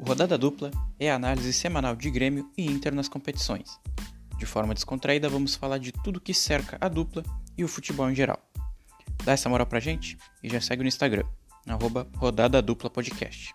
O Rodada Dupla é a análise semanal de Grêmio e Inter nas competições. De forma descontraída, vamos falar de tudo que cerca a dupla e o futebol em geral. Dá essa moral pra gente e já segue no Instagram, arroba Rodada Dupla Podcast.